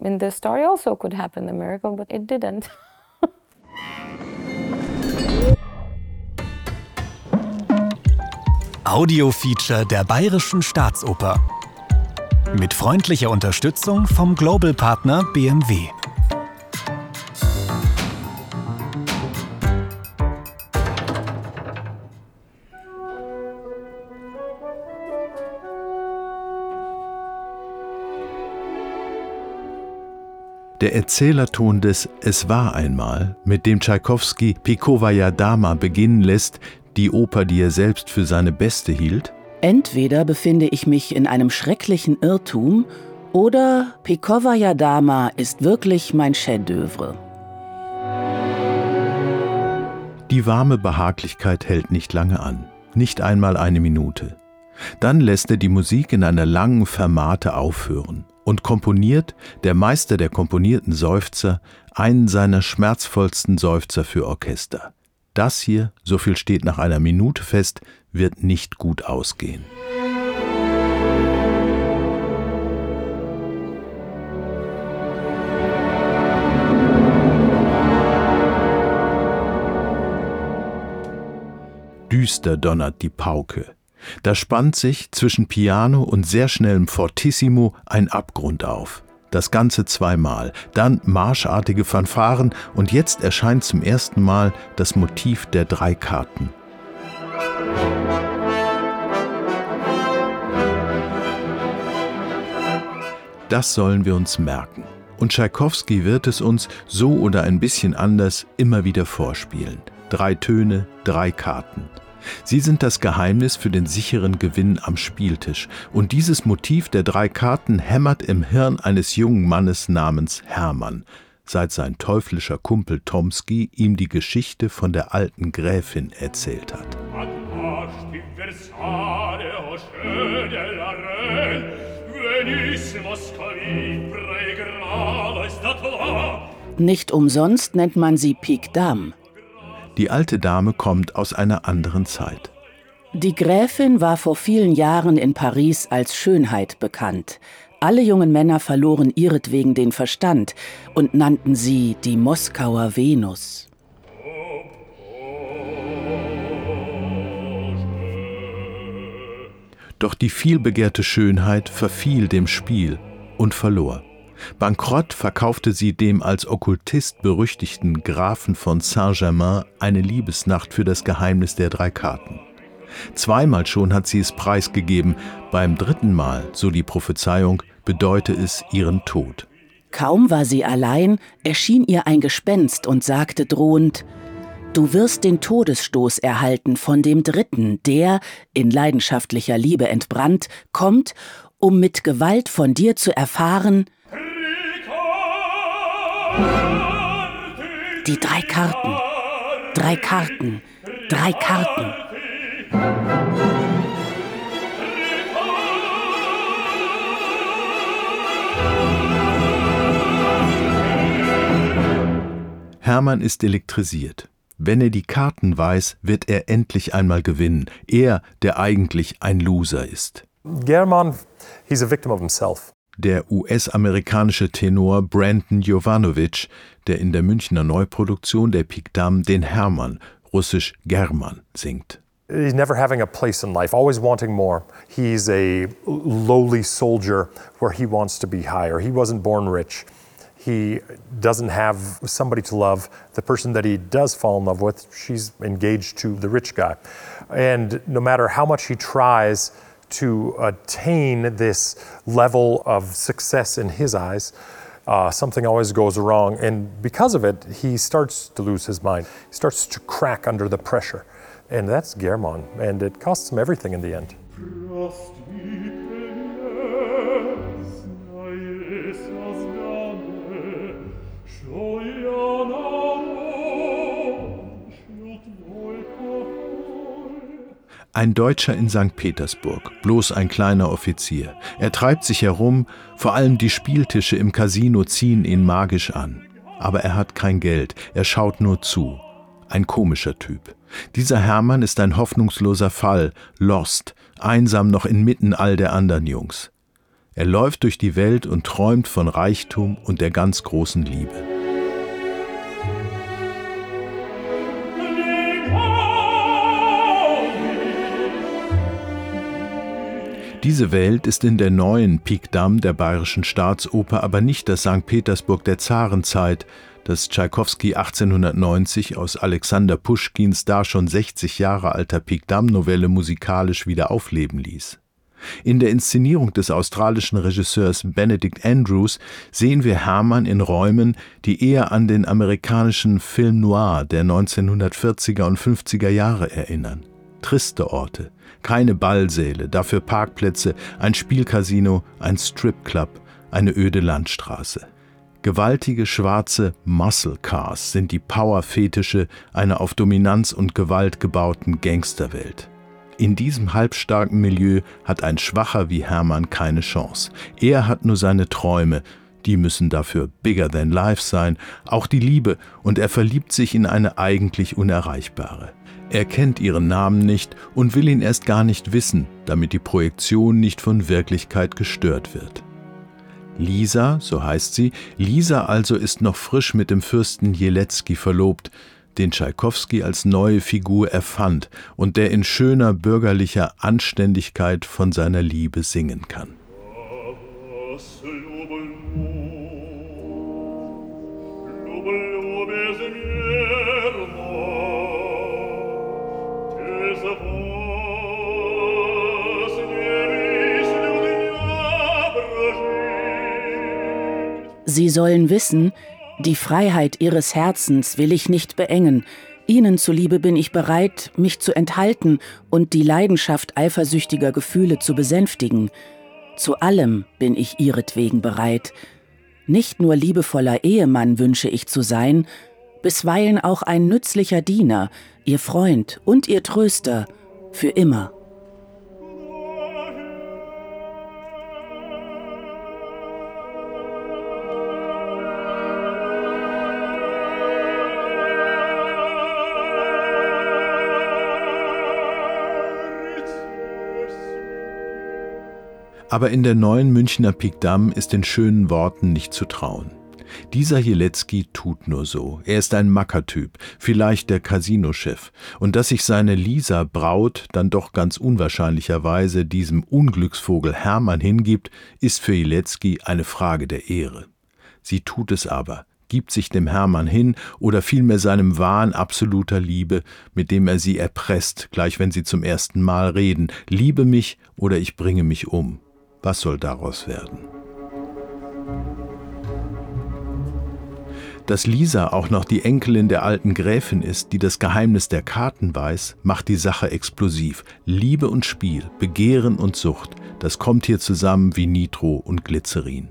In the story also could happen the miracle, but it didn't. Audiofeature der Bayerischen Staatsoper. Mit freundlicher Unterstützung vom Global Partner BMW. Der Erzählerton des Es war einmal, mit dem Tschaikowski Pikovaja Dama beginnen lässt, die Oper, die er selbst für seine beste hielt? Entweder befinde ich mich in einem schrecklichen Irrtum oder Pikovaja Dama ist wirklich mein Chef-d'œuvre. Die warme Behaglichkeit hält nicht lange an, nicht einmal eine Minute. Dann lässt er die Musik in einer langen Fermate aufhören und komponiert, der Meister der komponierten Seufzer, einen seiner schmerzvollsten Seufzer für Orchester. Das hier, so viel steht nach einer Minute fest, wird nicht gut ausgehen. Düster donnert die Pauke. Da spannt sich zwischen Piano und sehr schnellem Fortissimo ein Abgrund auf. Das Ganze zweimal, dann marschartige Fanfaren und jetzt erscheint zum ersten Mal das Motiv der drei Karten. Das sollen wir uns merken. Und Tschaikowski wird es uns so oder ein bisschen anders immer wieder vorspielen. Drei Töne, drei Karten. Sie sind das Geheimnis für den sicheren Gewinn am Spieltisch. Und dieses Motiv der drei Karten hämmert im Hirn eines jungen Mannes namens Hermann, seit sein teuflischer Kumpel Tomski ihm die Geschichte von der alten Gräfin erzählt hat. Nicht umsonst nennt man sie Pique Dame. Die alte Dame kommt aus einer anderen Zeit. Die Gräfin war vor vielen Jahren in Paris als Schönheit bekannt. Alle jungen Männer verloren ihretwegen den Verstand und nannten sie die Moskauer Venus. Doch die vielbegehrte Schönheit verfiel dem Spiel und verlor. Bankrott verkaufte sie dem als Okkultist berüchtigten Grafen von Saint-Germain eine Liebesnacht für das Geheimnis der drei Karten. Zweimal schon hat sie es preisgegeben, beim dritten Mal, so die Prophezeiung, bedeute es ihren Tod. Kaum war sie allein, erschien ihr ein Gespenst und sagte drohend Du wirst den Todesstoß erhalten von dem Dritten, der, in leidenschaftlicher Liebe entbrannt, kommt, um mit Gewalt von dir zu erfahren, die drei Karten. Drei Karten. Drei Karten. Hermann ist elektrisiert. Wenn er die Karten weiß, wird er endlich einmal gewinnen. Er, der eigentlich ein Loser ist. German, he's a victim of himself der US-amerikanische Tenor Brandon Jovanovic, der in der Münchner Neuproduktion der Pikdam den Hermann, russisch German, singt. He's never having a place in life, always wanting more. He's a lowly soldier where he wants to be higher. He wasn't born rich. He doesn't have somebody to love. The person that he does fall in love with, she's engaged to the rich guy. And no matter how much he tries, to attain this level of success in his eyes, uh, something always goes wrong. And because of it, he starts to lose his mind. He starts to crack under the pressure. And that's German. And it costs him everything in the end. Ein Deutscher in St. Petersburg, bloß ein kleiner Offizier. Er treibt sich herum, vor allem die Spieltische im Casino ziehen ihn magisch an. Aber er hat kein Geld, er schaut nur zu. Ein komischer Typ. Dieser Hermann ist ein hoffnungsloser Fall, lost, einsam noch inmitten all der anderen Jungs. Er läuft durch die Welt und träumt von Reichtum und der ganz großen Liebe. Diese Welt ist in der neuen Pikdam der Bayerischen Staatsoper aber nicht das St. Petersburg der Zarenzeit, das Tschaikowski 1890 aus Alexander Puschkins da schon 60 Jahre alter Pikdam-Novelle musikalisch wieder aufleben ließ. In der Inszenierung des australischen Regisseurs Benedict Andrews sehen wir Hermann in Räumen, die eher an den amerikanischen Film noir der 1940er und 50er Jahre erinnern. Triste Orte, keine Ballsäle, dafür Parkplätze, ein Spielcasino, ein Stripclub, eine öde Landstraße. Gewaltige schwarze Muscle Cars sind die Power-Fetische einer auf Dominanz und Gewalt gebauten Gangsterwelt. In diesem halbstarken Milieu hat ein Schwacher wie Hermann keine Chance. Er hat nur seine Träume, die müssen dafür bigger than life sein, auch die Liebe, und er verliebt sich in eine eigentlich Unerreichbare. Er kennt ihren Namen nicht und will ihn erst gar nicht wissen, damit die Projektion nicht von Wirklichkeit gestört wird. Lisa, so heißt sie, Lisa also ist noch frisch mit dem Fürsten Jelecki verlobt, den Tschaikowski als neue Figur erfand und der in schöner bürgerlicher Anständigkeit von seiner Liebe singen kann. Sie sollen wissen, die Freiheit ihres Herzens will ich nicht beengen. Ihnen zuliebe bin ich bereit, mich zu enthalten und die Leidenschaft eifersüchtiger Gefühle zu besänftigen. Zu allem bin ich ihretwegen bereit. Nicht nur liebevoller Ehemann wünsche ich zu sein, bisweilen auch ein nützlicher Diener, ihr Freund und ihr Tröster, für immer. Aber in der neuen Münchner Pikdam ist den schönen Worten nicht zu trauen. Dieser Jelecki tut nur so. Er ist ein Mackertyp, vielleicht der Casinochef. Und dass sich seine Lisa Braut dann doch ganz unwahrscheinlicherweise diesem Unglücksvogel Hermann hingibt, ist für Jelecki eine Frage der Ehre. Sie tut es aber, gibt sich dem Hermann hin oder vielmehr seinem Wahn absoluter Liebe, mit dem er sie erpresst, gleich wenn sie zum ersten Mal reden, liebe mich oder ich bringe mich um. Was soll daraus werden? Dass Lisa auch noch die Enkelin der alten Gräfin ist, die das Geheimnis der Karten weiß, macht die Sache explosiv. Liebe und Spiel, Begehren und Sucht, das kommt hier zusammen wie Nitro und Glycerin.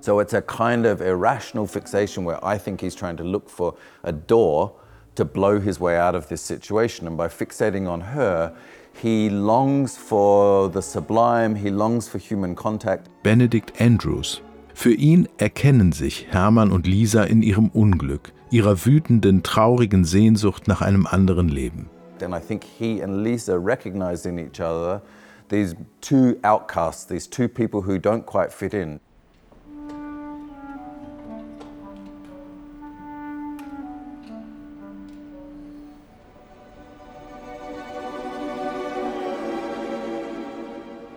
So it's a kind of irrational fixation where I think he's trying to look for a door to blow his way out of this situation. And by fixating on her, He longs for the sublime, he longs for human contact. Benedict Andrews. Für ihn erkennen sich Hermann und Lisa in ihrem Unglück, ihrer wütenden, traurigen Sehnsucht nach einem anderen Leben. And I think he and Lisa recognize in each other these two outcasts, these two people who don't quite fit in.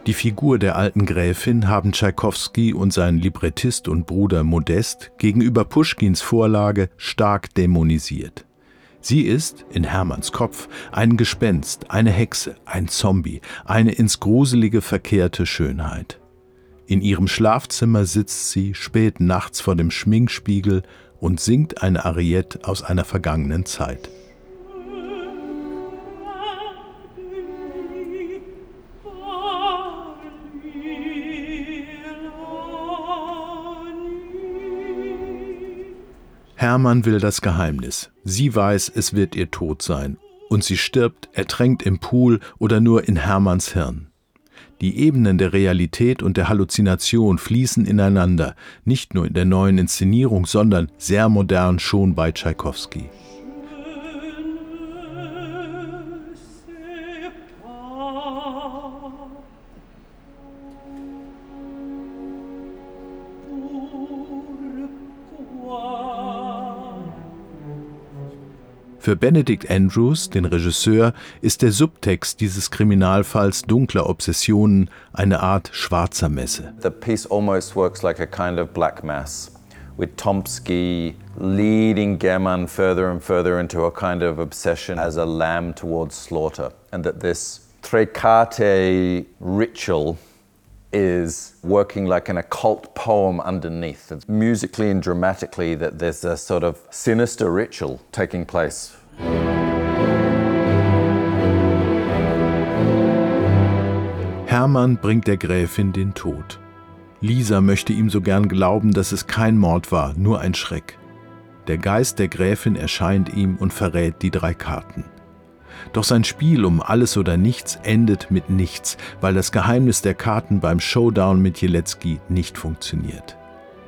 Die Figur der alten Gräfin haben Tschaikowski und sein Librettist und Bruder Modest gegenüber Puschkins Vorlage stark dämonisiert. Sie ist, in Hermanns Kopf, ein Gespenst, eine Hexe, ein Zombie, eine ins Gruselige verkehrte Schönheit. In ihrem Schlafzimmer sitzt sie spät nachts vor dem Schminkspiegel und singt eine Ariette aus einer vergangenen Zeit. Hermann will das Geheimnis. Sie weiß, es wird ihr Tod sein. Und sie stirbt, ertränkt im Pool oder nur in Hermanns Hirn. Die Ebenen der Realität und der Halluzination fließen ineinander, nicht nur in der neuen Inszenierung, sondern sehr modern schon bei Tschaikowski. Für Benedict Andrews, den Regisseur, ist der Subtext dieses Kriminalfalls dunkler Obsessionen eine Art schwarzer Messe. The piece almost works like a kind of black mass, with Tomsky leading German further and further into a kind of obsession as a lamb towards slaughter, and that this Trecate ritual is working like an occult poem underneath. It's musically and dramatically that there's a sort of sinister ritual taking place. Hermann bringt der Gräfin den Tod. Lisa möchte ihm so gern glauben, dass es kein Mord war, nur ein Schreck. Der Geist der Gräfin erscheint ihm und verrät die drei Karten. Doch sein Spiel um alles oder nichts endet mit nichts, weil das Geheimnis der Karten beim Showdown mit Jelecki nicht funktioniert.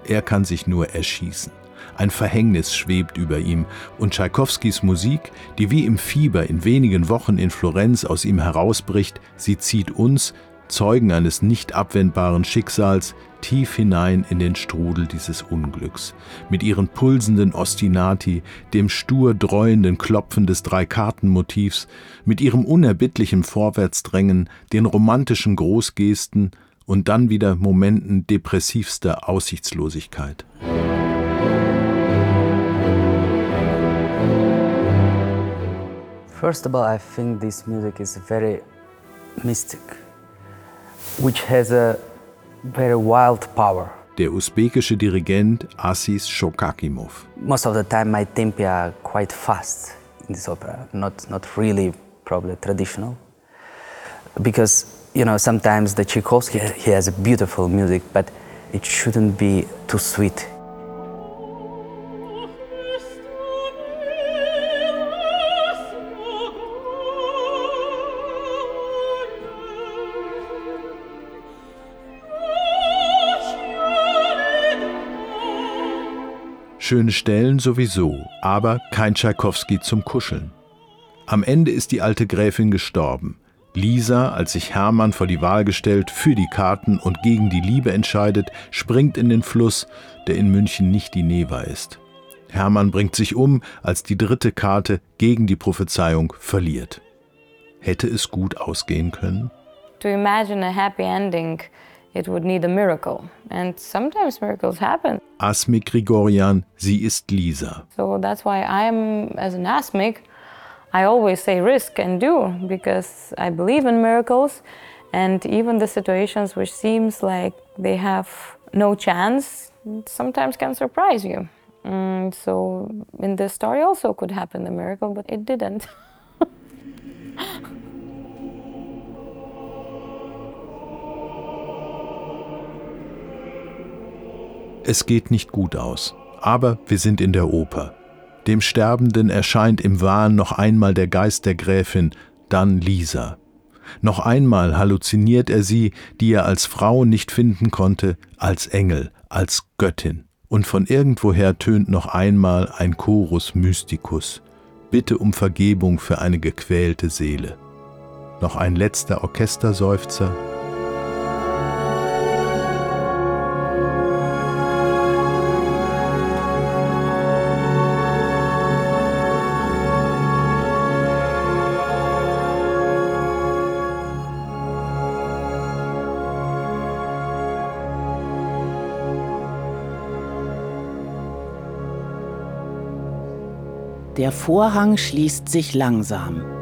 Er kann sich nur erschießen. Ein Verhängnis schwebt über ihm und Tschaikowskis Musik, die wie im Fieber in wenigen Wochen in Florenz aus ihm herausbricht, sie zieht uns, Zeugen eines nicht abwendbaren Schicksals, tief hinein in den Strudel dieses Unglücks, mit ihren pulsenden Ostinati, dem stur dreuenden Klopfen des Dreikartenmotivs, mit ihrem unerbittlichen Vorwärtsdrängen, den romantischen Großgesten und dann wieder Momenten depressivster Aussichtslosigkeit. First of all, I think this music is very mystic, which has a very wild power. Der usbekische Dirigent Asis Shokakimov. Most of the time, my tempi are quite fast in this opera, not, not really probably traditional. Because, you know, sometimes the Tchaikovsky, he has a beautiful music, but it shouldn't be too sweet. Schöne Stellen sowieso, aber kein Tschaikowski zum Kuscheln. Am Ende ist die alte Gräfin gestorben. Lisa, als sich Hermann vor die Wahl gestellt, für die Karten und gegen die Liebe entscheidet, springt in den Fluss, der in München nicht die Neva ist. Hermann bringt sich um, als die dritte Karte gegen die Prophezeiung verliert. Hätte es gut ausgehen können? To imagine a happy ending, it would need a miracle. And sometimes miracles happen. Asmik Grigorian, sie ist Lisa. So that's why I'm, as an asmic, I always say risk and do because I believe in miracles. And even the situations which seems like they have no chance sometimes can surprise you. Mm, so in this story also could happen the miracle, but it didn't. Es geht nicht gut aus. Aber wir sind in der Oper. Dem Sterbenden erscheint im Wahn noch einmal der Geist der Gräfin, dann Lisa. Noch einmal halluziniert er sie, die er als Frau nicht finden konnte, als Engel, als Göttin. Und von irgendwoher tönt noch einmal ein Chorus Mysticus. Bitte um Vergebung für eine gequälte Seele. Noch ein letzter Orchesterseufzer. Der Vorhang schließt sich langsam.